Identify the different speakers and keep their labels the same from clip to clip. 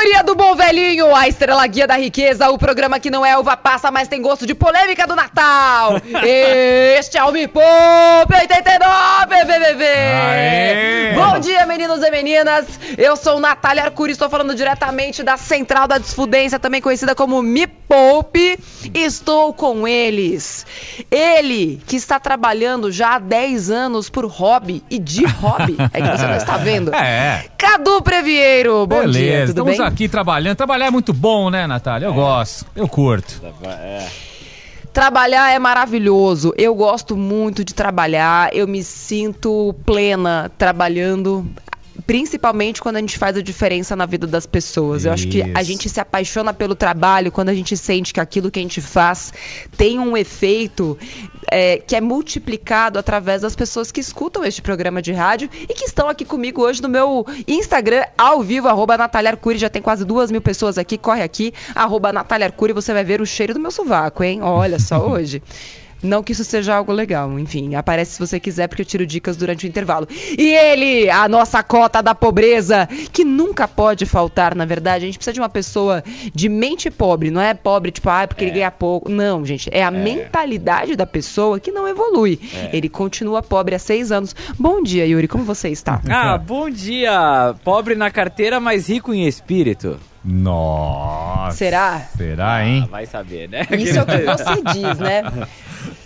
Speaker 1: Aposentadoria do Bom Velhinho, a estrela guia da riqueza, o programa que não é uva passa, mas tem gosto de polêmica do Natal. Este é o Me Poupe 89, BBB.
Speaker 2: Aê!
Speaker 1: Bom dia, meninos e meninas. Eu sou Natália Arcuri, estou falando diretamente da Central da Desfudência, também conhecida como Me Poupe. Estou com eles. Ele, que está trabalhando já há 10 anos por hobby e de hobby. É que você não está vendo.
Speaker 2: É.
Speaker 1: Cadu Previeiro, bom
Speaker 2: Beleza,
Speaker 1: dia, tudo
Speaker 2: estamos
Speaker 1: bem?
Speaker 2: Aqui trabalhando. Trabalhar é muito bom, né, Natália? Eu gosto, eu curto.
Speaker 1: Trabalhar é maravilhoso. Eu gosto muito de trabalhar. Eu me sinto plena trabalhando. Principalmente quando a gente faz a diferença na vida das pessoas. Eu acho que a
Speaker 2: Isso.
Speaker 1: gente se apaixona pelo trabalho quando a gente sente que aquilo que a gente faz tem um efeito é, que é multiplicado através das pessoas que escutam este programa de rádio e que estão aqui comigo hoje no meu Instagram, ao vivo, arroba Natália Arcuri. Já tem quase duas mil pessoas aqui. Corre aqui, arroba Natália Arcuri. Você vai ver o cheiro do meu sovaco, hein? Olha só hoje. Não que isso seja algo legal, enfim, aparece se você quiser, porque eu tiro dicas durante o intervalo. E ele, a nossa cota da pobreza, que nunca pode faltar, na verdade. A gente precisa de uma pessoa de mente pobre, não é pobre, tipo, ah, porque ele ganha pouco. Não, gente, é a mentalidade da pessoa que não evolui. Ele continua pobre há seis anos. Bom dia, Yuri, como você está?
Speaker 3: Ah, bom dia! Pobre na carteira, mas rico em espírito.
Speaker 2: Nossa.
Speaker 1: Será?
Speaker 2: Será, hein?
Speaker 3: Vai saber, né?
Speaker 1: Isso é o que você diz, né?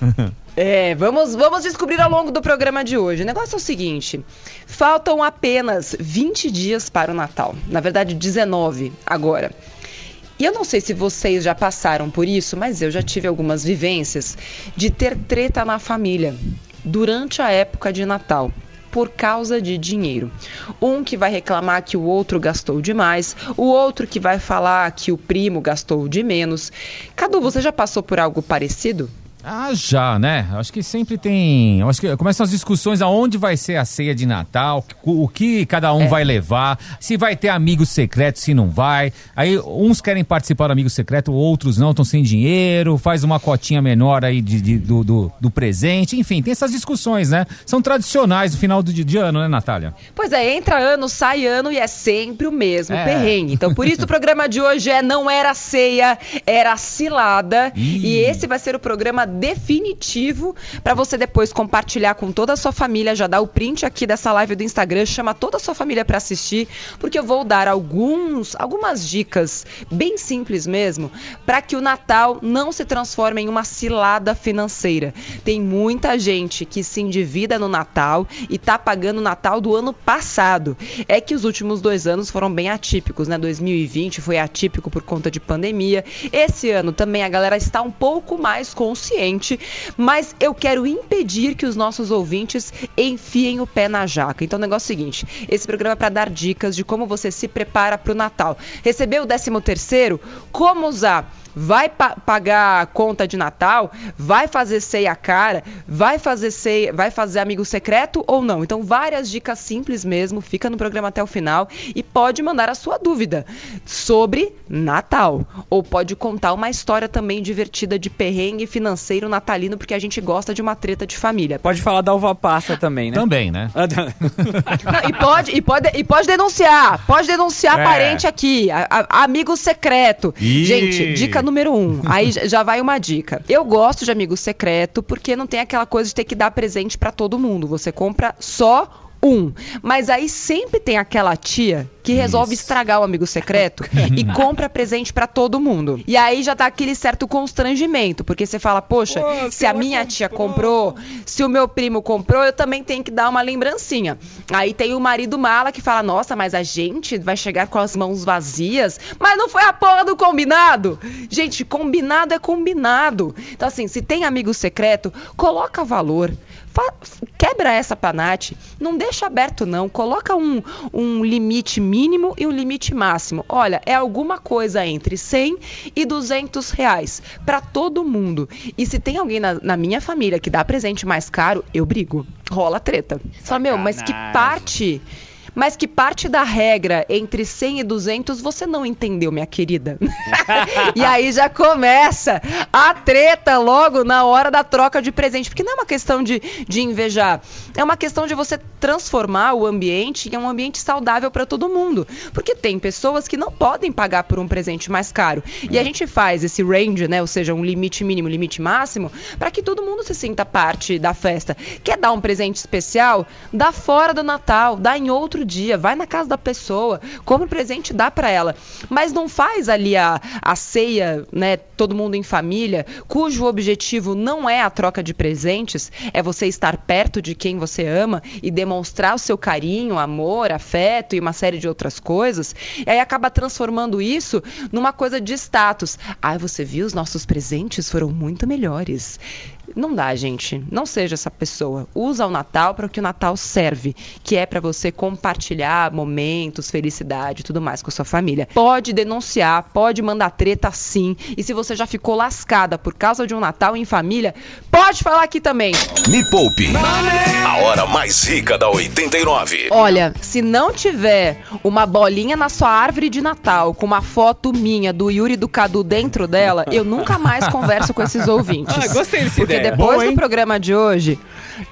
Speaker 1: É, vamos, vamos descobrir ao longo do programa de hoje. O negócio é o seguinte: faltam apenas 20 dias para o Natal. Na verdade, 19 agora. E eu não sei se vocês já passaram por isso, mas eu já tive algumas vivências de ter treta na família durante a época de Natal. Por causa de dinheiro. Um que vai reclamar que o outro gastou demais, o outro que vai falar que o primo gastou de menos. Cadu, você já passou por algo parecido?
Speaker 2: Ah, já, né? Acho que sempre tem. Acho que começam as discussões aonde vai ser a ceia de Natal, o que cada um
Speaker 1: É.
Speaker 2: vai levar, se vai ter amigo secreto, se não vai. Aí uns querem participar do amigo secreto, outros não, estão sem dinheiro, faz uma cotinha menor aí de, de- do, do, do presente. Enfim, tem essas discussões, né? São tradicionais no final do de, de ano, né, Natália?
Speaker 1: Pois é, entra ano, sai ano e é sempre o mesmo
Speaker 2: É.
Speaker 1: perrengue. Então, por isso o programa de hoje é Não Era Ceia, Era Cilada.
Speaker 2: Ih.
Speaker 1: E esse vai ser o programa definitivo para você depois compartilhar com toda a sua família. Já dá o print aqui dessa live do Instagram, chama toda a sua família para assistir, porque eu vou dar alguns, algumas dicas bem simples mesmo, para que o Natal não se transforme em uma cilada financeira. Tem muita gente que se endivida no Natal e tá pagando o Natal do ano passado. É que os últimos dois anos foram bem atípicos, né? 2020 foi atípico por conta de pandemia. Esse ano também a galera está um pouco mais consciente, mas eu quero impedir que os nossos ouvintes enfiem o pé na jaca. Então o negócio é o seguinte: esse programa é para dar dicas de como você se prepara para o Natal. Recebeu o 13 terceiro? Como usar? Vai pa- pagar a conta de Natal, vai fazer ceia cara, vai fazer ceia, vai fazer amigo secreto ou não. Então, várias dicas simples mesmo, fica no programa até o final e pode mandar a sua dúvida sobre Natal. Ou pode contar uma história também divertida de perrengue financeiro natalino, porque a gente gosta de uma treta de família.
Speaker 3: Pode falar da uva passa também, né?
Speaker 2: Também, né?
Speaker 3: Ah, tá.
Speaker 1: Não, e, pode, e, pode, e pode denunciar. Pode denunciar
Speaker 2: É.
Speaker 1: parente aqui. a- a- amigo secreto.
Speaker 2: Ih.
Speaker 1: Gente, dica número um. Aí já vai uma dica. Eu gosto de amigo secreto porque não tem aquela coisa de ter que dar presente pra todo mundo. Você compra só um. Mas aí sempre tem aquela tia que resolve
Speaker 2: Isso.
Speaker 1: estragar o amigo secreto e compra presente pra todo mundo. E aí já tá aquele certo constrangimento, porque você fala, poxa,
Speaker 3: Pô,
Speaker 1: se a minha tia comprou, se o meu primo comprou, eu também tenho que dar uma lembrancinha. Aí tem o marido mala que fala, nossa, mas a gente vai chegar com as mãos vazias, mas não foi a porra do combinado. Gente, combinado é combinado. Então assim, se tem amigo secreto, coloca valor. Quebra essa panate, não deixa aberto não, coloca um, um limite mínimo e um limite máximo. Olha, é alguma coisa entre 100 e 200 reais para todo mundo. E se tem alguém na, na minha família que dá presente mais caro, eu brigo. Rola treta. Só, meu, mas que parte... mas que parte da regra entre 100 e 200 você não entendeu, minha querida. e aí já começa a treta logo na hora da troca de presente, porque não é uma questão de, de invejar, é uma questão de você transformar o ambiente em um ambiente saudável para todo mundo, porque tem pessoas que não podem pagar por um presente mais caro. E a gente faz esse range, né, ou seja, um limite mínimo, limite máximo, para que todo mundo se sinta parte da festa. Quer dar um presente especial? Dá fora do Natal, dá em outro dia, vai na casa da pessoa, compra um presente e dá para ela. Mas não faz ali a, a ceia, né, todo mundo em família, cujo objetivo não é a troca de presentes, é você estar perto de quem você ama e demonstrar o seu carinho, amor, afeto e uma série de outras coisas. E aí acaba transformando isso numa coisa de status. Ah, você viu, os nossos presentes foram muito melhores. Não dá, gente. Não seja essa pessoa. Usa o Natal para o que o Natal serve, que é para você compartilhar momentos, felicidade e tudo mais com a sua família. Pode denunciar, pode mandar treta sim. E se você já ficou lascada por causa de um Natal em família, pode falar aqui também.
Speaker 4: Me Poupe. A hora mais rica da 89.
Speaker 1: Olha, se não tiver uma bolinha na sua árvore de Natal com uma foto minha do Yuri e do Cadu dentro dela, eu nunca mais converso com esses ouvintes.
Speaker 3: Ah, gostei dessa
Speaker 1: Porque
Speaker 3: ideia.
Speaker 1: Depois
Speaker 5: Bom,
Speaker 1: do programa de hoje,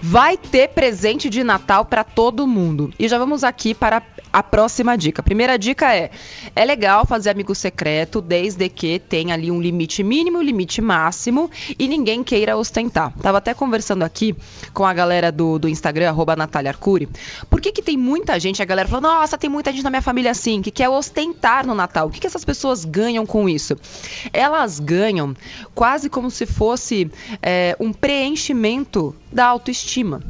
Speaker 1: vai ter presente de Natal para todo mundo. E já vamos aqui para a próxima dica. Primeira dica é: é legal fazer amigo secreto desde que tenha ali um limite mínimo, um limite máximo e ninguém queira ostentar. Tava até conversando aqui com a galera do, do Instagram, arroba Natália Arcuri. Por que, que tem muita gente, a galera falou, nossa, tem muita gente na minha família assim, que quer ostentar no Natal. O que, que essas pessoas ganham com isso? Elas ganham quase como se fosse é, um preenchimento da autoestima.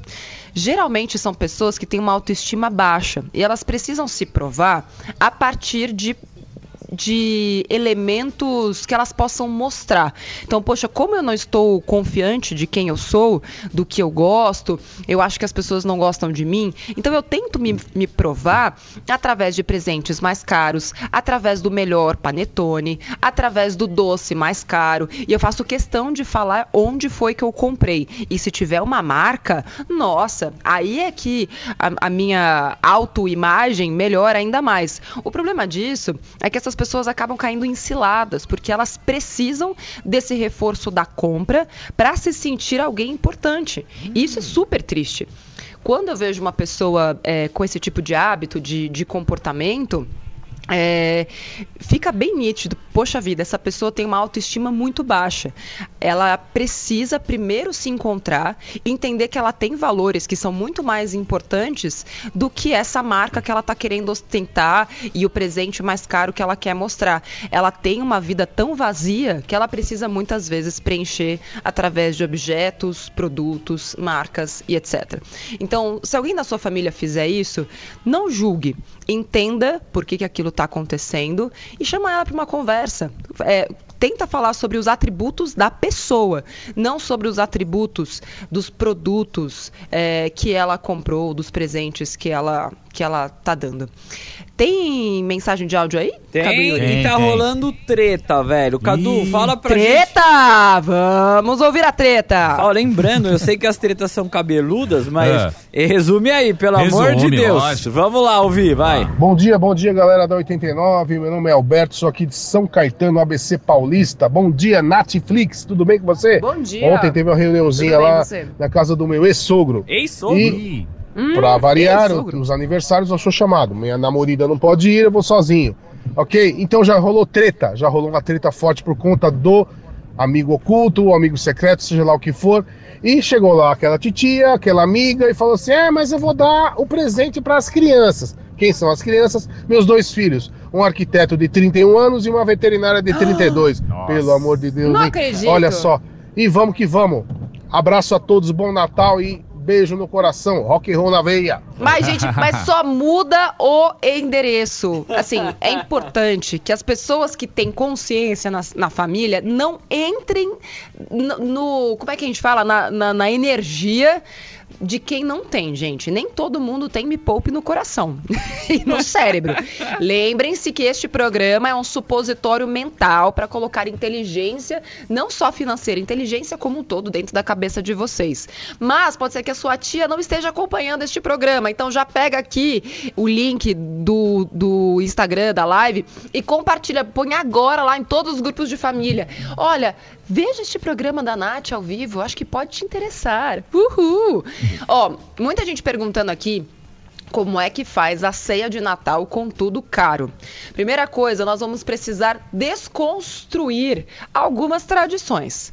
Speaker 1: Geralmente são pessoas que têm uma autoestima baixa e elas precisam se provar a partir de de elementos que elas possam mostrar. Então, poxa, como eu não estou confiante de quem eu sou, do que eu gosto, eu acho que as pessoas não gostam de mim, então eu tento me, me provar através de presentes mais caros, através do melhor panetone, através do doce mais caro, e eu faço questão de falar onde foi que eu comprei. E se tiver uma marca, nossa, aí é que a, a minha autoimagem melhora ainda mais. O problema disso é que essas pessoas acabam caindo em ciladas, porque elas precisam desse reforço da compra para se sentir alguém importante. E isso é super triste. Quando eu vejo uma pessoa é, com esse tipo de hábito, de, de comportamento, é, fica bem nítido. Poxa vida, essa pessoa tem uma autoestima muito baixa. Ela precisa primeiro se encontrar, entender que ela tem valores que são muito mais importantes do que essa marca que ela está querendo ostentar e o presente mais caro que ela quer mostrar. Ela tem uma vida tão vazia que ela precisa muitas vezes preencher através de objetos, produtos, marcas e etc. Então, se alguém da sua família fizer isso, não julgue entenda por que, que aquilo está acontecendo e chama ela para uma conversa. É, tenta falar sobre os atributos da pessoa, não sobre os atributos dos produtos é, que ela comprou, dos presentes que ela que ela tá dando. Tem mensagem de áudio aí?
Speaker 3: Tem,
Speaker 1: Cadu Yuri?
Speaker 3: e
Speaker 2: Tem,
Speaker 3: tá
Speaker 2: tem.
Speaker 3: rolando treta, velho. Cadu,
Speaker 2: Ih,
Speaker 3: fala pra gente.
Speaker 1: Treta! Vamos ouvir a treta!
Speaker 3: Ó, lembrando, eu sei que as tretas são cabeludas, mas
Speaker 2: É.
Speaker 3: resume aí, pelo amor de
Speaker 2: Resume,
Speaker 3: Deus.
Speaker 2: lógico.
Speaker 3: Vamos lá ouvir, vai.
Speaker 5: Bom dia, bom dia, galera da 89. Meu nome é Alberto, sou aqui de São Caetano, ABC Paulista. Bom dia, Netflix, tudo bem com você?
Speaker 1: Bom dia!
Speaker 5: Ontem teve uma reuniãozinha lá na casa do meu ex-sogro.
Speaker 3: Ei, sogro.
Speaker 5: E-
Speaker 1: Hum,
Speaker 5: Pra variar,
Speaker 1: sogro.
Speaker 5: os aniversários eu sou chamado. Minha namorada não pode ir, eu vou sozinho. Ok? Então já rolou treta, já rolou uma treta forte por conta do amigo oculto, o amigo secreto, seja lá o que for. E chegou lá aquela titia, aquela amiga, e falou assim: É, mas eu vou dar o presente para as crianças. Quem são as crianças? Meus dois filhos. Um arquiteto de 31 anos e uma veterinária de 32.
Speaker 2: Nossa.
Speaker 5: Pelo amor de Deus.
Speaker 1: Não
Speaker 5: hein?
Speaker 1: acredito.
Speaker 5: Olha só. E vamos que vamos. Abraço a todos, bom Natal e beijo no coração. Rock and roll na veia.
Speaker 1: Mas, gente, mas só muda o endereço. Assim, é importante que as pessoas que têm consciência na, na família não entrem no, no- Como é que a gente fala? Na, na- na energia de quem não tem, gente. Nem todo mundo tem Me Poupe no coração e no cérebro. Lembrem-se que este programa é um supositório mental para colocar inteligência, não só financeira, inteligência como um todo dentro da cabeça de vocês. Mas pode ser que a sua tia não esteja acompanhando este programa, então já pega aqui o link do, do Instagram, da live e compartilha, põe agora lá em todos os grupos de família. Olha, veja este programa da Nath ao vivo, acho que pode te interessar. Uhul! Ó, muita gente perguntando aqui como é que faz a ceia de Natal com tudo caro. Primeira coisa, nós vamos precisar desconstruir algumas tradições.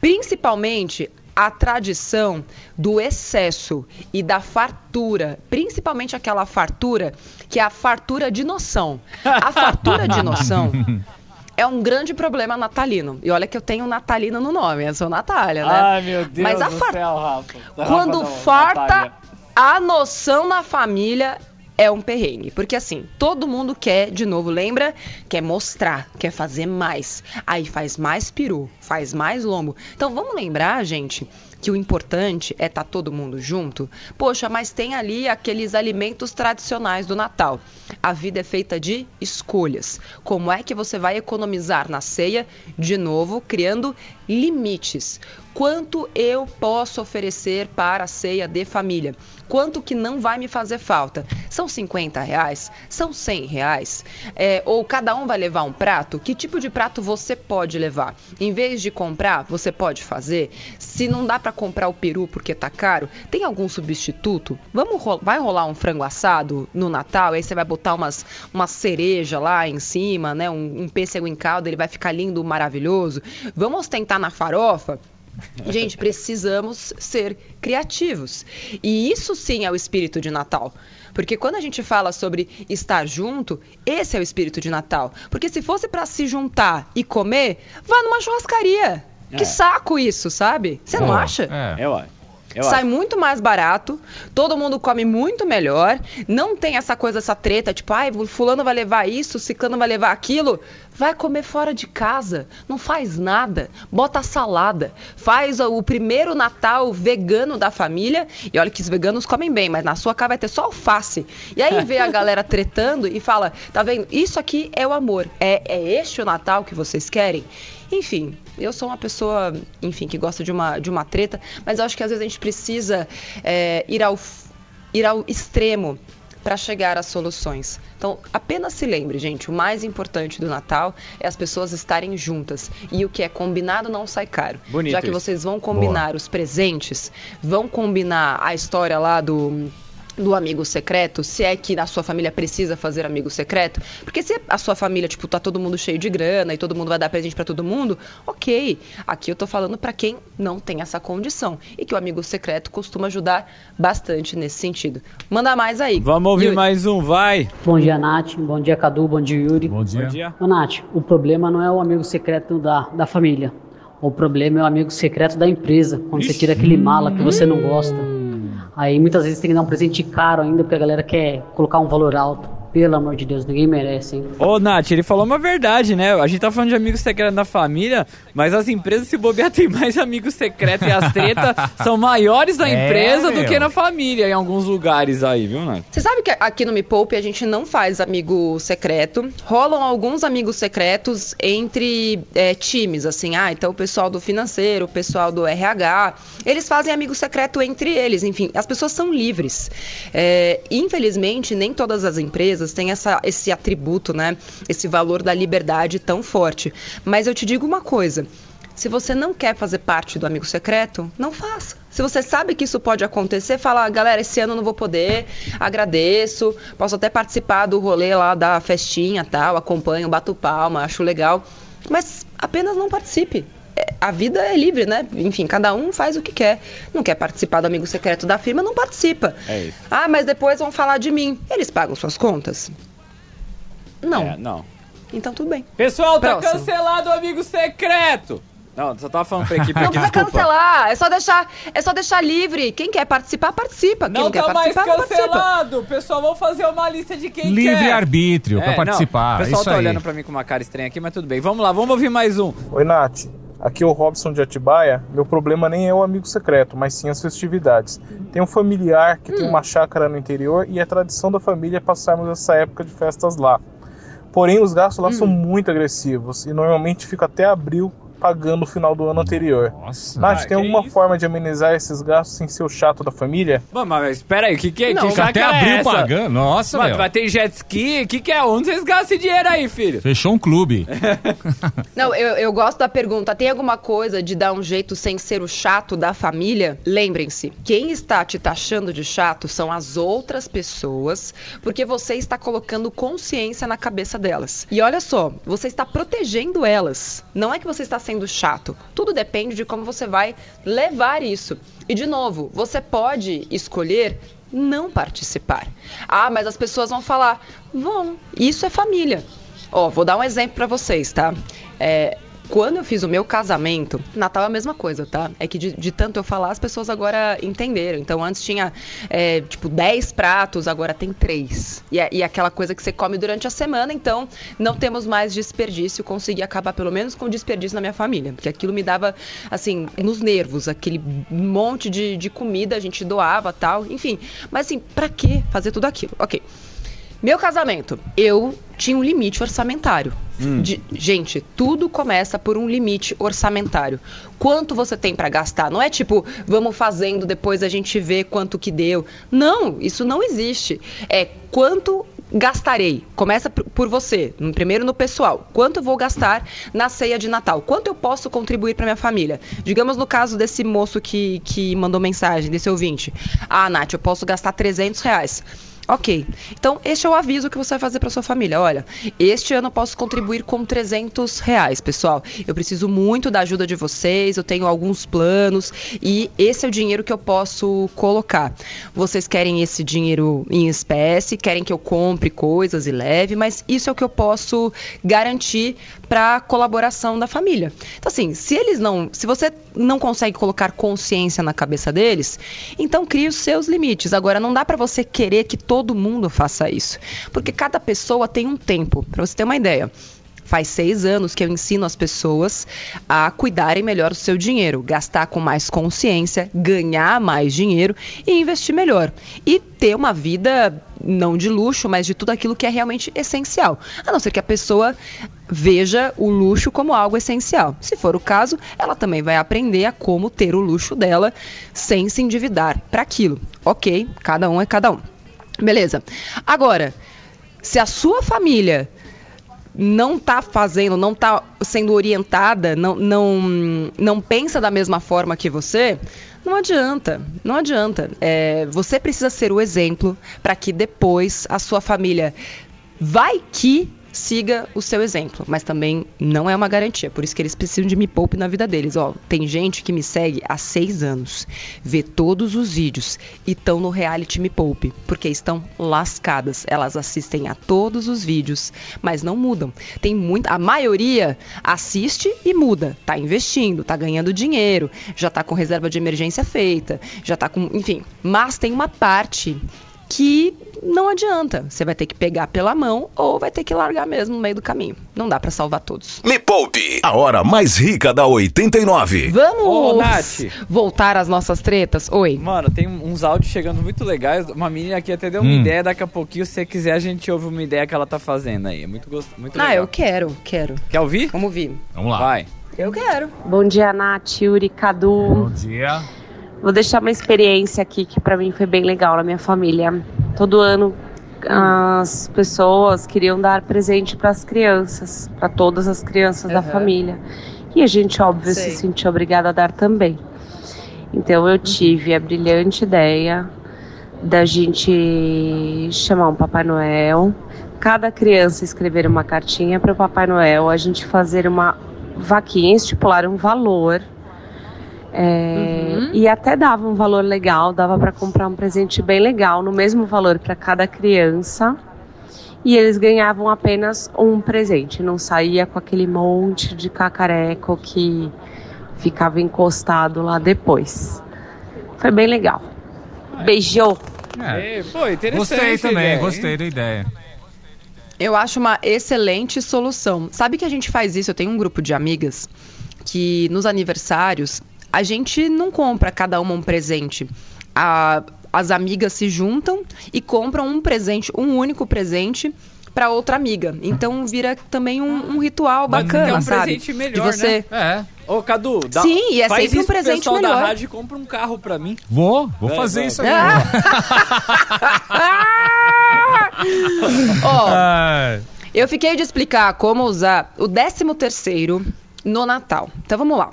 Speaker 1: Principalmente a tradição do excesso e da fartura, principalmente aquela fartura que é a fartura de noção. A fartura de noção é um grande problema natalino. E olha que eu tenho natalino no nome, eu sou Natália, né?
Speaker 3: Ai, meu Deus
Speaker 1: Mas a
Speaker 3: do
Speaker 1: far-
Speaker 3: céu, Rafa.
Speaker 1: Quando
Speaker 3: Rafa não,
Speaker 1: farta
Speaker 3: Natália.
Speaker 1: a noção na família é um perrengue. Porque assim, todo mundo quer, de novo, lembra? Quer mostrar, quer fazer mais. Aí faz mais peru, faz mais lombo. Então vamos lembrar, gente, que o importante é estar todo mundo junto. Poxa, mas tem ali aqueles alimentos tradicionais do Natal. A vida é feita de escolhas. Como é que você vai economizar na ceia? De novo, criando limites. Quanto eu posso oferecer para a ceia de família? Quanto que não vai me fazer falta? São 50 reais? São 100 reais? É, ou cada um vai levar um prato? Que tipo de prato você pode levar? Em vez de comprar, você pode fazer? Se não dá para comprar o peru porque tá caro, tem algum substituto? Vamos vai rolar um frango assado no Natal? Aí você vai botar umas uma cereja lá em cima, né? Um, um pêssego em calda, ele vai ficar lindo, maravilhoso. Vamos ostentar na farofa? Gente, precisamos ser criativos. E isso sim é o espírito de Natal. Porque quando a gente fala sobre estar junto, esse é o espírito de Natal. Porque se fosse para se juntar e comer, vá numa churrascaria.
Speaker 3: É.
Speaker 1: Que saco isso, sabe? Você não
Speaker 2: Pô,
Speaker 1: acha?
Speaker 2: É.
Speaker 3: Eu acho. Eu
Speaker 1: Sai
Speaker 3: acho.
Speaker 1: muito mais barato, todo mundo come muito melhor, não tem essa coisa, essa treta, tipo, ai, fulano vai levar isso, ciclano vai levar aquilo. Vai comer fora de casa, não faz nada, bota salada, faz o primeiro Natal vegano da família, e olha que os veganos comem bem, mas na sua casa vai ter só alface. E aí vê a galera tretando e fala, tá vendo, isso aqui é o amor, é, é este o Natal que vocês querem? Enfim, eu sou uma pessoa, enfim, que gosta de uma, de uma treta, mas eu acho que às vezes a gente precisa é, ir, ao, ir ao extremo para chegar às soluções. Então, apenas se lembre, gente, o mais importante do Natal é as pessoas estarem juntas. E o que é combinado não sai caro.
Speaker 3: Bonito
Speaker 1: Já que
Speaker 3: isso.
Speaker 1: vocês vão combinar os presentes, vão combinar a história lá do do amigo secreto, se é que a sua família precisa fazer amigo secreto, porque se a sua família, tipo, tá todo mundo cheio de grana e todo mundo vai dar presente pra todo mundo, ok. Aqui eu tô falando pra quem não tem essa condição e que o amigo secreto costuma ajudar bastante nesse sentido. Manda mais aí.
Speaker 3: Vamos ouvir
Speaker 1: Yuri.
Speaker 3: mais um, vai.
Speaker 6: Bom dia, Nath. Bom dia, Cadu. Bom dia, Yuri.
Speaker 2: Bom dia.
Speaker 3: Bom dia.
Speaker 6: Ô, Nath, o problema não é o amigo secreto da, da família. O problema é o amigo secreto da empresa, quando você tira aquele mala que você não gosta. Aí muitas vezes tem que dar um presente caro ainda, porque a galera quer colocar um valor alto. Pelo amor de Deus, ninguém merece, hein?
Speaker 3: Ô, Nath, ele falou uma verdade, né? A gente tá falando de amigos secretos da família, mas as empresas, se bobear, tem mais amigos secretos e as tretas são maiores da
Speaker 2: É,
Speaker 3: empresa do
Speaker 2: meu.
Speaker 3: que na família, em alguns lugares aí, viu, Nath?
Speaker 1: Você sabe que aqui no Me Poupe a gente não faz amigo secreto. Rolam alguns amigos secretos entre é, times, assim. Ah, então o pessoal do financeiro, o pessoal do RH, eles fazem amigo secreto entre eles. Enfim, as pessoas são livres. É, infelizmente, nem todas as empresas têm essa, esse atributo, né? Esse valor da liberdade tão forte. Mas eu te digo uma coisa. Se você não quer fazer parte do amigo secreto, não faça. Se você sabe que isso pode acontecer, fala, "Ah, galera, esse ano não vou poder, agradeço, posso até participar do rolê lá da festinha tal, acompanho, bato palma, acho legal, mas apenas não participe. É, A vida é livre, né? Enfim, cada um faz o que quer. Não quer participar do amigo secreto da firma, não participa.
Speaker 3: É isso.
Speaker 1: Ah, mas depois vão falar de mim. Eles pagam suas contas? Não.
Speaker 3: É, não.
Speaker 1: Então tudo bem.
Speaker 3: Pessoal, tá
Speaker 1: Próximo.
Speaker 3: cancelado o amigo secreto! Não, só tava falando pra equipe
Speaker 1: Não
Speaker 3: aqui,
Speaker 1: precisa
Speaker 3: desculpa.
Speaker 1: cancelar, é só deixar, é só deixar livre. Quem quer participar, participa. Quem não,
Speaker 3: Não
Speaker 1: quer
Speaker 3: tá mais
Speaker 1: não
Speaker 3: cancelado! Pessoal, vamos fazer uma lista de quem quer.
Speaker 2: Livre-arbítrio pra
Speaker 3: É, não,
Speaker 2: participar.
Speaker 3: O pessoal
Speaker 2: isso
Speaker 3: tá
Speaker 2: aí.
Speaker 3: olhando pra mim com uma cara estranha aqui, mas tudo bem. Vamos lá, vamos ouvir mais um.
Speaker 7: Oi, Nath. Aqui é o Robson de Atibaia. Meu problema nem é o amigo secreto, mas sim as festividades. Tem um familiar que tem uma chácara no interior e é tradição da família passarmos essa época de festas lá. Porém, os gastos lá são muito agressivos e normalmente fica até abril pagando no final do ano anterior.
Speaker 2: Nossa.
Speaker 7: Nath,
Speaker 3: Ah,
Speaker 7: tem
Speaker 3: que
Speaker 7: alguma
Speaker 3: isso?
Speaker 7: forma de amenizar esses gastos sem ser o chato da família?
Speaker 3: Mano, mas espera aí, o que que é?
Speaker 1: Não,
Speaker 3: que
Speaker 2: Fica até
Speaker 3: é
Speaker 2: abril
Speaker 3: essa?
Speaker 2: pagando. Nossa,
Speaker 3: Mano, vai ter jet ski? O que que é? Onde vocês gastam esse dinheiro aí, filho?
Speaker 2: Fechou um clube.
Speaker 1: Não, eu, eu gosto da pergunta. Tem alguma coisa de dar um jeito sem ser o chato da família? Lembrem-se, quem está te taxando de chato são as outras pessoas, porque você está colocando consciência na cabeça delas. E olha só, você está protegendo elas. Não é que você está sendo chato. Tudo depende de como você vai levar isso. E de novo, você pode escolher não participar. Ah, mas as pessoas vão falar, vão. Isso é família. Ó, vou dar um exemplo pra vocês, tá? É, quando eu fiz o meu casamento, Natal é a mesma coisa, tá? É que de, de tanto eu falar, as pessoas agora entenderam. Então, antes tinha, é, tipo, 10 pratos, agora tem 3. E, é- e aquela coisa que você come durante a semana, então não temos mais desperdício. Consegui acabar pelo menos com desperdício na minha família. Porque aquilo me dava, assim, nos nervos, aquele monte de, de comida, a gente doava tal, enfim. Mas assim, pra que fazer tudo aquilo? Ok. Meu casamento, eu tinha um limite orçamentário. De- gente, tudo começa por um limite orçamentário. Quanto você tem pra gastar? Não é tipo, vamos fazendo, depois a gente vê quanto que deu. Não, isso não existe. É quanto gastarei. Começa por- você, primeiro no pessoal. Quanto vou gastar na ceia de Natal? Quanto eu posso contribuir para minha família? Digamos no caso desse moço que, que mandou mensagem, desse ouvinte. Ah, Nath, eu posso gastar 300 reais. Ok. Então, este é o aviso que você vai fazer para sua família. Olha, este ano eu posso contribuir com 300 reais, pessoal. Eu preciso muito da ajuda de vocês, eu tenho alguns planos e esse é o dinheiro que eu posso colocar. Vocês querem esse dinheiro em espécie, querem que eu compre coisas e leve, mas isso é o que eu posso garantir para colaboração da família. Então, assim, se eles não. Se você não consegue colocar consciência na cabeça deles, então crie os seus limites. Agora, não dá para você querer que todo mundo faça isso. Porque cada pessoa tem um tempo. Para você ter uma ideia. Faz seis anos que eu ensino as pessoas a cuidarem melhor do seu dinheiro, gastar com mais consciência, ganhar mais dinheiro e investir melhor. E ter uma vida não de luxo, mas de tudo aquilo que é realmente essencial. A não ser que a pessoa veja o luxo como algo essencial. Se for o caso, ela também vai aprender a como ter o luxo dela sem se endividar para aquilo. Ok, cada um é cada um. Beleza. Agora, se a sua família não tá fazendo, não tá sendo orientada, não, não, não pensa da mesma forma que você, não adianta, não adianta. É, você precisa ser o exemplo para que depois a sua família vai que siga o seu exemplo, mas também não é uma garantia, por isso que eles precisam de me poupe na vida deles. Ó, tem gente que me segue há seis anos, vê todos os vídeos e estão no reality Me Poupe, porque estão lascadas. Elas assistem a todos os vídeos, mas não mudam. Tem muita, a maioria assiste e muda, tá investindo, tá ganhando dinheiro, já tá com reserva de emergência feita, já tá com, enfim, mas tem uma parte que não adianta. Você vai ter que pegar pela mão ou vai ter que largar mesmo no meio do caminho. Não dá pra salvar todos.
Speaker 4: Me Poupe, a hora mais rica da 89.
Speaker 1: Vamos
Speaker 3: Ô, Nath.
Speaker 1: voltar às nossas tretas? Oi.
Speaker 3: Mano, tem uns áudios chegando muito legais. Uma menina aqui até deu uma
Speaker 2: Hum.
Speaker 3: ideia. Daqui a pouquinho, se você quiser, a gente ouve uma ideia que ela tá fazendo aí. É muito, gost... muito
Speaker 1: Ah,
Speaker 3: legal.
Speaker 1: eu quero, quero.
Speaker 3: Quer ouvir?
Speaker 1: Vamos ouvir.
Speaker 2: Vamos lá.
Speaker 3: Vai.
Speaker 1: Eu quero.
Speaker 8: Bom dia, Nath, Yuri, Cadu.
Speaker 2: Bom dia.
Speaker 8: Vou deixar uma experiência aqui que pra mim foi bem legal na minha família. Todo ano as pessoas queriam dar presente para as crianças, para todas as crianças da
Speaker 1: Aham.
Speaker 8: família. E a gente, óbvio,
Speaker 1: Sei.
Speaker 8: se sentiu obrigada a dar também. Então eu tive a brilhante ideia da gente chamar um Papai Noel, cada criança escrever uma cartinha para o Papai Noel, a gente fazer uma vaquinha, estipular um valor. É,
Speaker 1: Uhum.
Speaker 8: E até dava um valor legal, dava para comprar um presente bem legal, no mesmo valor para cada criança. E eles ganhavam apenas um presente, não saía com aquele monte de cacareco que ficava encostado lá depois. Foi bem legal. Beijo!
Speaker 2: É,
Speaker 3: pô, interessante.
Speaker 2: gostei também,
Speaker 3: ideia,
Speaker 2: gostei da ideia.
Speaker 1: Eu acho uma excelente solução. Sabe que a gente faz isso? Eu tenho um grupo de amigas que nos aniversários a gente não compra cada uma um presente. A- as amigas se juntam e compram um presente, um único presente para outra amiga. Então vira também um, um ritual
Speaker 3: Mas
Speaker 1: bacana,
Speaker 3: é um
Speaker 1: sabe?
Speaker 3: presente melhor,
Speaker 1: De você
Speaker 2: É.
Speaker 3: Ô, Cadu, dá,
Speaker 1: Sim, e é
Speaker 3: faz
Speaker 1: sempre um presente
Speaker 3: pessoal da
Speaker 1: melhor.
Speaker 3: rádio e compra um carro pra mim.
Speaker 2: Vou, vou
Speaker 3: É,
Speaker 2: fazer
Speaker 3: vai.
Speaker 2: isso aí.
Speaker 1: Ah! Ó,
Speaker 2: Ah,
Speaker 1: Eu fiquei de explicar como usar o 13 terceiro no Natal. Então vamos lá.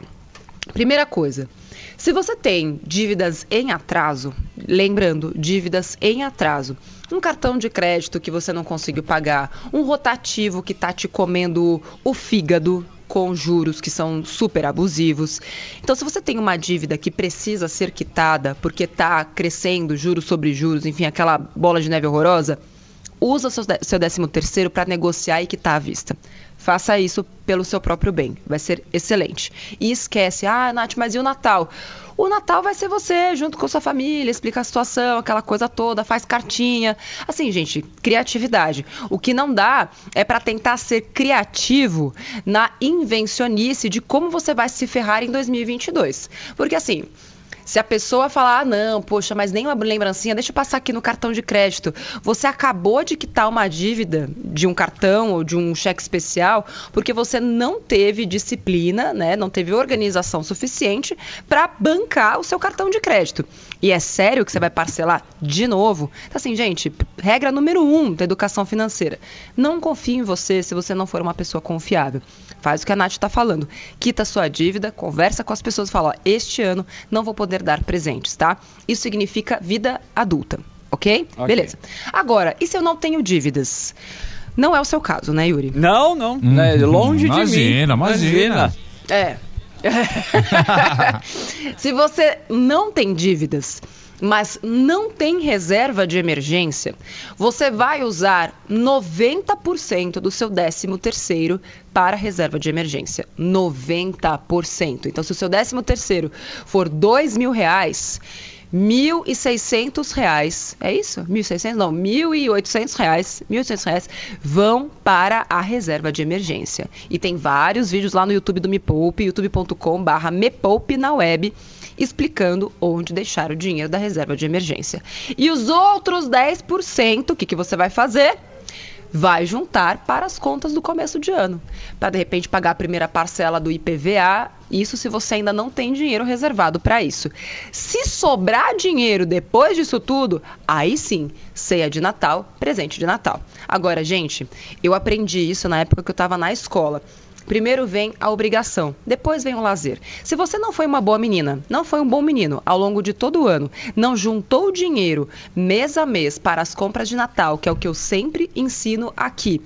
Speaker 1: Primeira coisa, se você tem dívidas em atraso, lembrando, dívidas em atraso, um cartão de crédito que você não conseguiu pagar, um rotativo que tá te comendo o fígado com juros que são super abusivos. Então, se você tem uma dívida que precisa ser quitada porque tá crescendo juros sobre juros, enfim, aquela bola de neve horrorosa, usa seu, dé- seu 13 terceiro para negociar e quitar à vista. Faça isso pelo seu próprio bem. Vai ser excelente. E esquece, ah, Nath, mas e o Natal? O Natal vai ser você, junto com sua família, explica a situação, aquela coisa toda, faz cartinha. Assim, gente, criatividade. O que não dá é para tentar ser criativo na invencionice de como você vai se ferrar em 2022. Porque assim, se a pessoa falar, ah, não, poxa, mas nem uma lembrancinha, deixa eu passar aqui no cartão de crédito. Você acabou de quitar uma dívida de um cartão ou de um cheque especial porque você não teve disciplina, né? Não teve organização suficiente para bancar o seu cartão de crédito. E é sério que você vai parcelar de novo? Então, assim, gente, regra número um da educação financeira. Não confie em você se você não for uma pessoa confiável. Faz o que a Nath está falando. Quita sua dívida, conversa com as pessoas e fala: ó, este ano não vou poder dar presentes, tá? Isso significa vida adulta, ok?
Speaker 3: Ok.
Speaker 1: Beleza. Agora, e se eu não tenho dívidas? Não é o seu caso, né, Yuri?
Speaker 3: Não, não.
Speaker 2: Uhum.
Speaker 3: É longe de mim.
Speaker 2: Imagina, imagina.
Speaker 1: É. Se você não tem dívidas, mas não tem reserva de emergência, você vai usar 90% do seu 13 terceiro para reserva de emergência. 90%. Então, se o seu 13 terceiro for dois mil reais, 1.600 reais, é isso? 1.600? Não, 1.800 reais, 1.800 reais vão para a reserva de emergência. E tem vários vídeos lá no YouTube do Me Poupe, youtube.com barra Me Poupe na web, explicando onde deixar o dinheiro da reserva de emergência. E os outros 10%, o que, que você vai fazer? vai juntar para as contas do começo de ano. Para de repente pagar a primeira parcela do IPVA, isso se você ainda não tem dinheiro reservado para isso. Se sobrar dinheiro depois disso tudo, aí sim, ceia de Natal, presente de Natal. Agora, gente, eu aprendi isso na época que eu estava na escola. Primeiro vem a obrigação, depois vem o lazer. Se você não foi uma boa menina, não foi um bom menino ao longo de todo o ano, não juntou dinheiro mês a mês para as compras de Natal, que é o que eu sempre ensino aqui.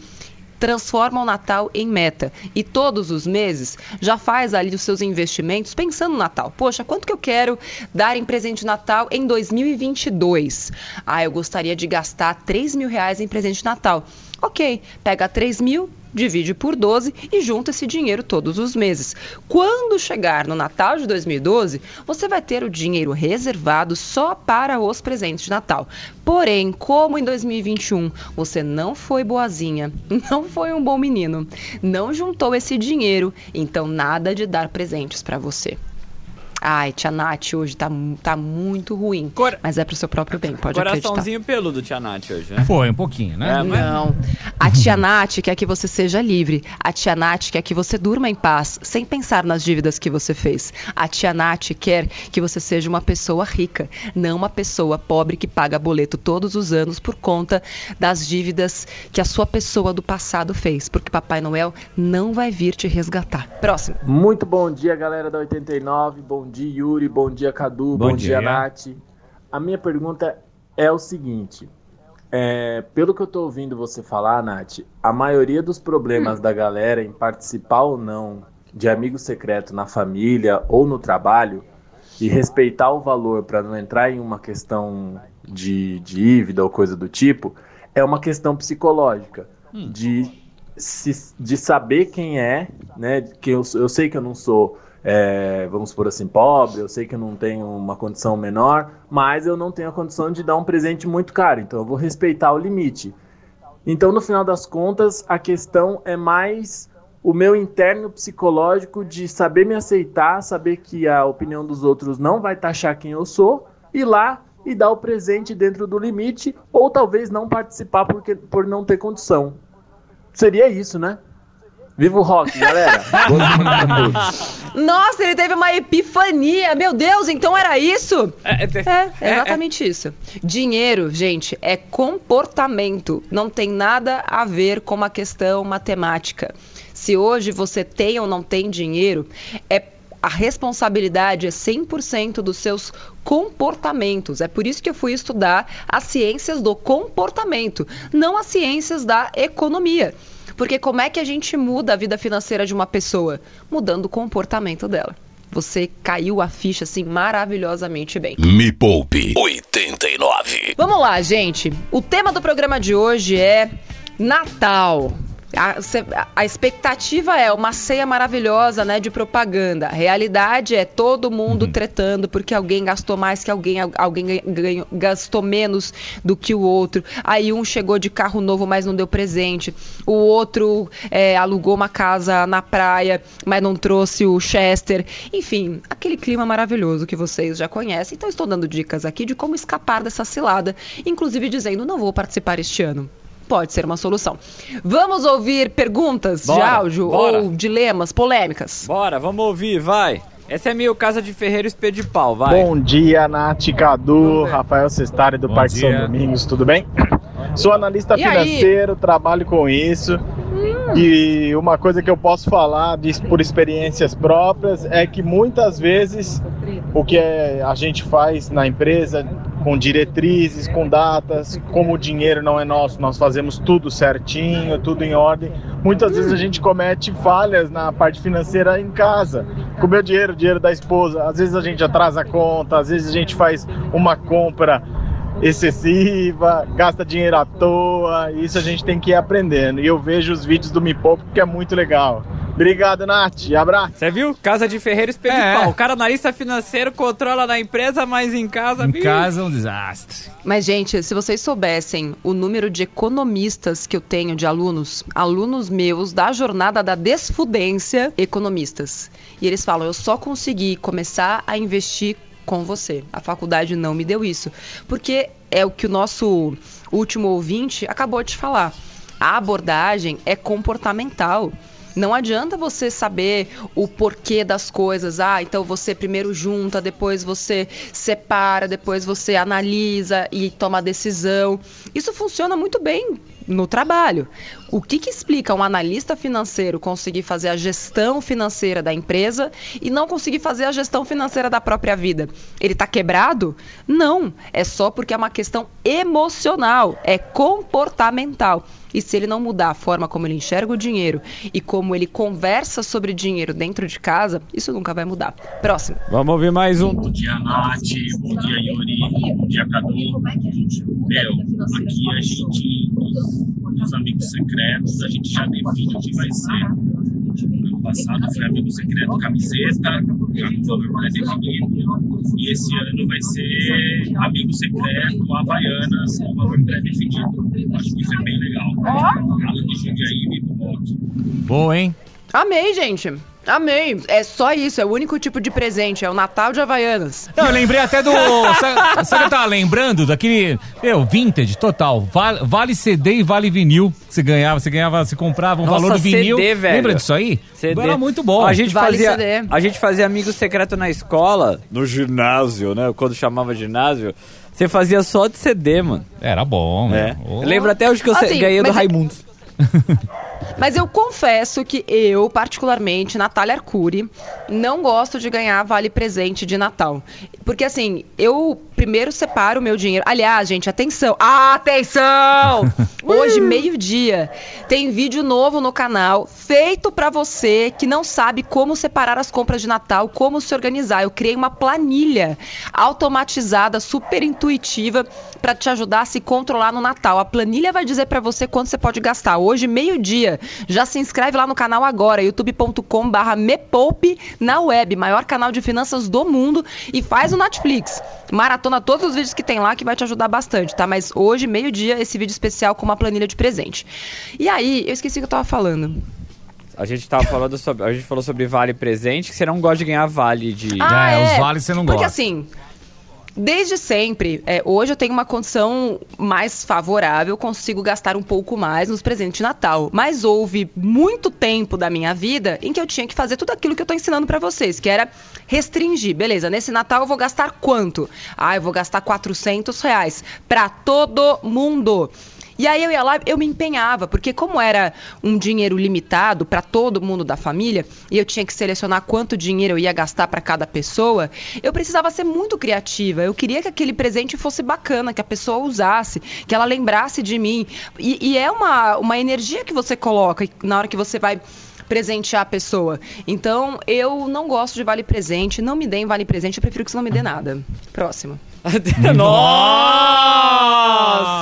Speaker 1: Transforma o Natal em meta e todos os meses já faz ali os seus investimentos pensando no Natal. Poxa, quanto que eu quero dar em presente de Natal em 2022? Ah, eu gostaria de gastar 3 mil reais em presente de Natal. Ok, pega 3 mil, divide por 12 e junta esse dinheiro todos os meses. Quando chegar no Natal de 2012, você vai ter o dinheiro reservado só para os presentes de Natal. Porém, como em 2021 você não foi boazinha, não foi um bom menino, não juntou esse dinheiro, então nada de dar presentes para você. Ai, tia Nath hoje tá, tá muito ruim.
Speaker 3: Cor-
Speaker 1: Mas é pro seu próprio bem, pode acreditar.
Speaker 3: Coraçãozinho peludo, Tia Nath, hoje, né?
Speaker 2: Foi um pouquinho, né?
Speaker 3: É, mas-
Speaker 1: Não. A tia Nath quer que você seja livre. A tia Nath quer que você durma em paz, sem pensar nas dívidas que você fez. A tia Nath quer que você seja uma pessoa rica, não uma pessoa pobre que paga boleto todos os anos por conta das dívidas que a sua pessoa do passado fez. Porque Papai Noel não vai vir te resgatar. Próximo.
Speaker 9: Muito bom dia, galera da 89. Bom dia, Yuri. Bom dia, Cadu.
Speaker 2: Bom
Speaker 9: Bom, dia,
Speaker 2: dia.
Speaker 9: Nath. A minha pergunta é o seguinte: é, pelo que eu tô ouvindo você falar, Nath, a maioria dos problemas da galera em participar ou não de amigo secreto na família ou no trabalho e respeitar o valor para não entrar em uma questão de dívida ou coisa do tipo é uma questão psicológica de se- de saber quem é, né? Que eu, eu sei que eu não sou, é, vamos por assim, pobre, eu sei que eu não tenho uma condição menor, mas eu não tenho a condição de dar um presente muito caro, então eu vou respeitar o limite. Então, no final das contas, a questão é mais o meu interno psicológico de saber me aceitar, saber que a opinião dos outros não vai taxar quem eu sou, ir lá e dar o presente dentro do limite, ou talvez não participar porque, por não ter condição. Seria isso, né? Viva o rock, galera!
Speaker 1: Nossa, ele teve uma epifania. Meu Deus, então era isso?
Speaker 3: É,
Speaker 1: É, é exatamente isso. Dinheiro, gente, é comportamento. Não tem nada a ver com uma questão matemática. Se hoje você tem ou não tem dinheiro, é a responsabilidade é 100% dos seus comportamentos. É por isso que eu fui estudar as ciências do comportamento, não as ciências da economia. Porque como é que a gente muda a vida financeira de uma pessoa? Mudando o comportamento dela. Você caiu a ficha assim maravilhosamente bem.
Speaker 4: Me Poupe 89.
Speaker 1: Vamos lá, gente. O tema do programa de hoje é Natal. A, a expectativa é uma ceia maravilhosa, né, de propaganda. A realidade é todo mundo tretando porque alguém gastou mais que alguém, al- alguém ganhou- gastou menos do que o outro. Aí um chegou de carro novo, mas não deu presente. O outro é, alugou uma casa na praia, mas não trouxe o Chester. Enfim, aquele clima maravilhoso que vocês já conhecem. Então estou dando dicas aqui de como escapar dessa cilada, inclusive dizendo não vou participar este ano. Pode ser uma solução. Vamos ouvir perguntas de
Speaker 3: Bora,
Speaker 1: áudio
Speaker 3: bora.
Speaker 1: ou dilemas, polêmicas.
Speaker 3: Bora, vamos ouvir, vai. Essa é meio casa de Ferreiro Espelho de Pau, vai.
Speaker 10: Bom dia, Nath, Cadu, Rafael Cestari do
Speaker 2: Bom
Speaker 10: Parque
Speaker 2: dia.
Speaker 10: São Domingos, tudo bem? Sou analista
Speaker 1: E aí?
Speaker 10: financeiro, trabalho com isso. E uma coisa que eu posso falar de- por experiências próprias é que muitas vezes o que é- a gente faz na empresa com diretrizes, com datas, como o dinheiro não é nosso, nós fazemos tudo certinho, tudo em ordem. Muitas vezes a gente comete falhas na parte financeira em casa, com o meu dinheiro, o dinheiro da esposa. Às vezes a gente atrasa a conta, às vezes a gente faz uma compra excessiva, gasta dinheiro à toa, isso a gente tem que ir aprendendo. E eu vejo os vídeos do Me Poupe que é muito legal. Obrigado, Nath. Abraço.
Speaker 3: Você viu? Casa de Ferreiro Espelho
Speaker 2: É.
Speaker 3: de Pau. O cara analista financeiro controla na empresa, mas em casa...
Speaker 2: Em
Speaker 3: ih,
Speaker 2: casa é um desastre.
Speaker 1: Mas, gente, se vocês soubessem o número de economistas que eu tenho de alunos, alunos meus da jornada da desfudência, economistas. E eles falam: eu só consegui começar a investir com você. A faculdade não me deu isso. Porque é o que o nosso último ouvinte acabou de falar. A abordagem é comportamental. Não adianta você saber o porquê das coisas. Ah, então você primeiro junta, depois você separa, depois você analisa e toma decisão. Isso funciona muito bem no trabalho. O que, que explica um analista financeiro conseguir fazer a gestão financeira da empresa e não conseguir fazer a gestão financeira da própria vida? Ele está quebrado? Não. É só porque é uma questão emocional, é comportamental. E se ele não mudar a forma como ele enxerga o dinheiro e como ele conversa sobre dinheiro dentro de casa, isso nunca vai mudar. Próximo.
Speaker 3: Vamos ouvir mais um.
Speaker 11: Bom dia, Nath. Bom dia, Yuri. Bom dia, Cadu. Meu, aqui a gente, dos amigos secretos, a gente já define o que vai ser. Ano passado foi amigo secreto camiseta, já com valor pré-definido. E esse ano vai ser amigo secreto Havaianas, com valor pré-definido. Acho que isso é bem legal.
Speaker 2: Boa, hein?
Speaker 1: Amei, gente. Amei. É só isso, é o único tipo de presente, é o Natal de Havaianas.
Speaker 2: Não, eu lembrei até do. Sabe, sabe o que eu tava lembrando? Daquele. Meu, vintage total. Vale, vale CD e vale vinil. que Você ganhava, você ganhava, você comprava um
Speaker 3: Nossa,
Speaker 2: valor do vinil.
Speaker 3: CD, velho.
Speaker 2: Lembra disso aí?
Speaker 3: CD.
Speaker 2: Era muito bom.
Speaker 3: A gente,
Speaker 1: Vale
Speaker 3: fazia,
Speaker 1: CD.
Speaker 3: a gente fazia amigo secreto na escola, no ginásio, né? Quando chamava ginásio. Você fazia só de CD, mano.
Speaker 2: Era bom,
Speaker 3: É.
Speaker 2: né? Oh.
Speaker 3: Eu lembro até hoje que eu se-
Speaker 1: Assim,
Speaker 3: ganhei do
Speaker 1: mas é-
Speaker 3: Raimundo.
Speaker 1: Mas eu confesso que eu, particularmente, Natália Arcuri, não gosto de ganhar vale presente de Natal. Porque assim, eu primeiro separo o meu dinheiro. Aliás, gente, atenção! Atenção! Hoje, meio-dia, tem vídeo novo no canal feito pra você que não sabe como separar as compras de Natal, como se organizar. Eu criei uma planilha automatizada, super intuitiva pra te ajudar a se controlar no Natal. A planilha vai dizer pra você quanto você pode gastar. Hoje, meio-dia. Já se inscreve lá no canal agora, youtube.com/barra mepoupe na web, maior canal de finanças do mundo, e faz o Netflix. Maratona todos os vídeos que tem lá que vai te ajudar bastante, tá? Mas hoje, meio-dia, esse vídeo especial com uma planilha de presente. E aí, eu esqueci o que eu tava falando.
Speaker 3: A gente tava falando sobre. A gente falou sobre vale presente, que você não gosta de ganhar vale de.
Speaker 1: Ah,
Speaker 2: É,
Speaker 1: é,
Speaker 2: os vales você não
Speaker 1: Porque
Speaker 2: gosta.
Speaker 1: assim, desde sempre, é, hoje eu tenho uma condição mais favorável, consigo gastar um pouco mais nos presentes de Natal. Mas houve muito tempo da minha vida em que eu tinha que fazer tudo aquilo que eu tô ensinando pra vocês, que era restringir. Beleza, nesse Natal eu vou gastar quanto? Ah, eu vou gastar 400 reais pra todo mundo. E aí eu ia lá, eu me empenhava, porque como era um dinheiro limitado para todo mundo da família, e eu tinha que selecionar quanto dinheiro eu ia gastar para cada pessoa, eu precisava ser muito criativa. Eu queria que aquele presente fosse bacana, que a pessoa usasse, que ela lembrasse de mim. E, e é uma, uma energia que você coloca na hora que você vai presentear a pessoa. Então, eu não gosto de vale presente, não me deem vale presente, eu prefiro que você não me dê nada. Próximo.
Speaker 3: Nossa!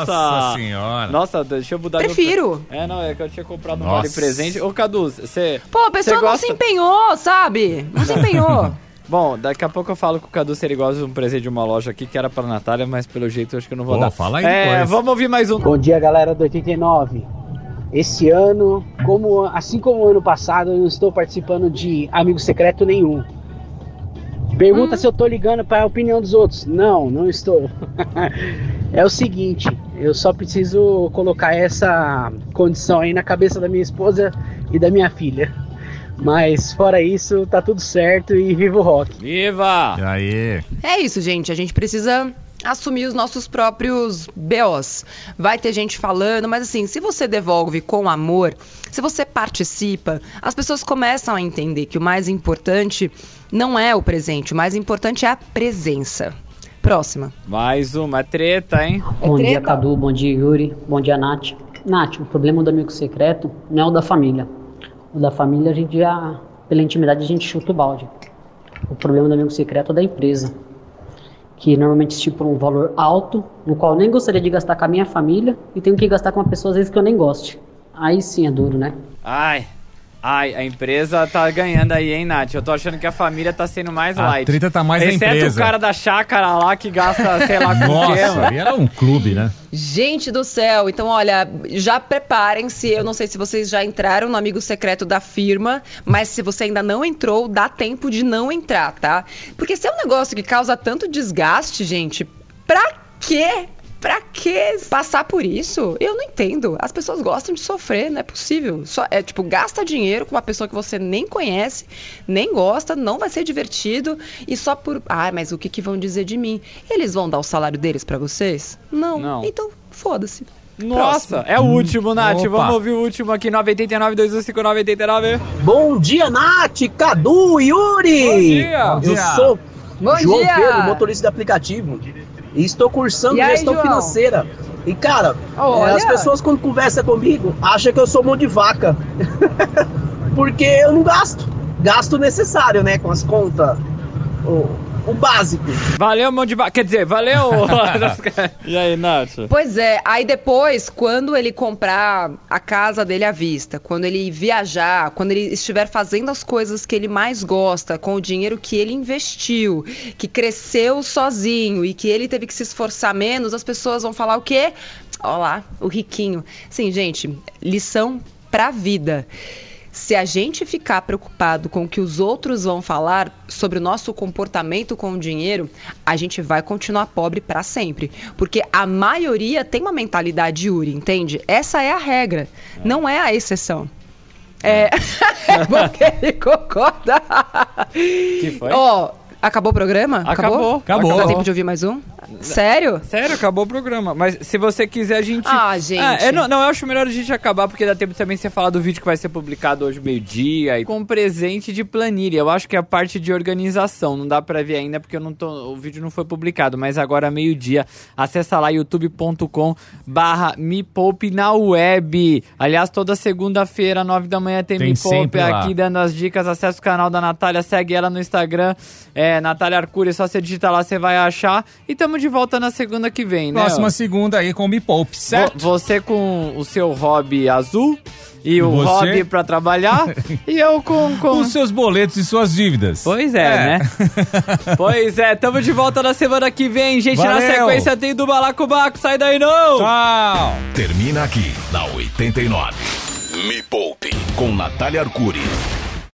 Speaker 2: Nossa senhora.
Speaker 3: Nossa, deixa eu mudar meu-
Speaker 1: Prefiro.
Speaker 3: É, não, é que eu tinha comprado um vale presente. Ô, Cadu, você.
Speaker 1: Pô, a pessoa
Speaker 3: você
Speaker 1: não
Speaker 3: gosta...
Speaker 1: se empenhou, sabe? Não se empenhou.
Speaker 3: Bom, daqui a pouco eu falo com o Cadu se ele gosta de um presente de uma loja aqui que era pra Natália, mas pelo jeito eu acho que eu não vou
Speaker 2: Pô,
Speaker 3: dar.
Speaker 2: fala aí
Speaker 3: é,
Speaker 2: depois.
Speaker 3: vamos ouvir mais um.
Speaker 12: Bom dia, galera do 89. Esse ano, como assim como o ano passado, eu não estou participando de amigo secreto nenhum. Pergunta se eu tô ligando para a opinião dos outros. Não, não estou. é o seguinte, eu só preciso colocar essa condição aí na cabeça da minha esposa e da minha filha. Mas fora isso, tá tudo certo e viva o rock.
Speaker 3: Viva!
Speaker 2: E aí?
Speaker 1: É isso, gente. A gente precisa assumir os nossos próprios BOs. Vai ter gente falando, mas assim, se você devolve com amor, se você participa, as pessoas começam a entender que o mais importante não é o presente, o mais importante é a presença. Próxima.
Speaker 3: Mais uma treta, hein?
Speaker 6: Bom dia,
Speaker 1: treta?
Speaker 6: Cadu. Bom dia, Yuri. Bom dia, Nath. Nath, o problema do amigo secreto não é o da família. O da família, a gente já, pela intimidade, a gente chuta o balde. O problema do amigo secreto é da empresa, que normalmente estipula um valor alto, no qual nem gostaria de gastar com a minha família e tenho que gastar com uma pessoa, às vezes, que eu nem goste. Aí sim é duro, né?
Speaker 3: Ai. Ai, a empresa tá ganhando aí, hein, Nath? Eu tô achando que a família tá sendo mais
Speaker 2: A
Speaker 3: light.
Speaker 2: treta tá mais na
Speaker 3: Exceto
Speaker 2: empresa.
Speaker 3: o cara da chácara lá que gasta, sei lá, com
Speaker 2: Nossa, era um clube, né?
Speaker 1: Gente do céu, então olha, já preparem-se. Eu não sei se vocês já entraram no amigo secreto da firma, mas se você ainda não entrou, dá tempo de não entrar, tá? Porque se é um negócio que causa tanto desgaste, gente, pra quê? Pra que passar por isso? Eu não entendo. As pessoas gostam de sofrer, não é possível. Só, é tipo, gasta dinheiro com uma pessoa que você nem conhece, nem gosta, não vai ser divertido e só por. Ah, mas o que, que vão dizer de mim? Eles vão dar o salário deles pra vocês? Não.
Speaker 3: Não.
Speaker 1: Então, foda-se.
Speaker 3: Nossa, é o último, Nath.
Speaker 2: Opa.
Speaker 3: Vamos ouvir o último aqui, 989 2159 89.
Speaker 12: Bom dia, Nath, Cadu, Yuri!
Speaker 3: Bom dia!
Speaker 12: Eu
Speaker 2: Bom dia.
Speaker 12: sou
Speaker 1: Bom
Speaker 12: João
Speaker 1: dia!
Speaker 12: Pedro, motorista de aplicativo. E estou cursando
Speaker 1: E aí,
Speaker 12: gestão
Speaker 1: João?
Speaker 12: financeira. E, cara,
Speaker 1: Olha.
Speaker 12: as pessoas quando conversam comigo acham que eu sou mão de vaca. Porque eu não gasto. Gasto necessário, né? Com as contas. O básico.
Speaker 3: Valeu, mão de ba... Quer dizer, valeu! e aí, Nath?
Speaker 1: Pois é, aí depois, quando ele comprar a casa dele à vista, quando ele viajar, quando ele estiver fazendo as coisas que ele mais gosta, com o dinheiro que ele investiu, que cresceu sozinho e que ele teve que se esforçar menos, as pessoas vão falar o quê? Olha lá, o riquinho. Sim, gente, lição pra vida. Se a gente ficar preocupado com o que os outros vão falar sobre o nosso comportamento com o dinheiro, a gente vai continuar pobre para sempre. Porque a maioria tem uma mentalidade Yuri, entende? Essa é a regra, não é a exceção. É, é bom que ele concorda.
Speaker 3: Que foi?
Speaker 1: Ó, acabou o programa?
Speaker 3: Acabou.
Speaker 2: Acabou.
Speaker 1: Dá tempo de ouvir mais um? Sério?
Speaker 3: Sério, acabou o programa. Mas se você quiser, a gente.
Speaker 1: Ah, gente.
Speaker 3: Ah, eu não, não, eu acho melhor a gente acabar, porque dá tempo também de você falar do vídeo que vai ser publicado hoje, meio-dia, e com presente de planilha. Eu acho que é a parte de organização. Não dá pra ver ainda, porque eu não tô, o vídeo não foi publicado. Mas agora, meio-dia, acessa lá youtube.com barra Me Poupe na web. Aliás, toda segunda-feira, nove da manhã, tem,
Speaker 2: Tem
Speaker 3: Me Poupe aqui dando as dicas. Acesse o canal da Natália, segue ela no Instagram. É, Natália Arcuri, só você digitar lá, você vai achar. E tamo de volta na segunda que vem, né?
Speaker 2: Próxima segunda aí com o Me Poupe, certo?
Speaker 3: Vo- Você com o seu hobby azul e o
Speaker 2: Você?
Speaker 3: hobby pra trabalhar e eu com, com...
Speaker 2: Os seus boletos e suas dívidas.
Speaker 3: Pois é, né? pois é, tamo de volta na semana que vem, gente. Na
Speaker 2: Valeu.
Speaker 3: sequência tem do Balacobaco, sai daí não!
Speaker 2: Tchau!
Speaker 4: Termina aqui na 89. Me Poupe com Natália Arcuri.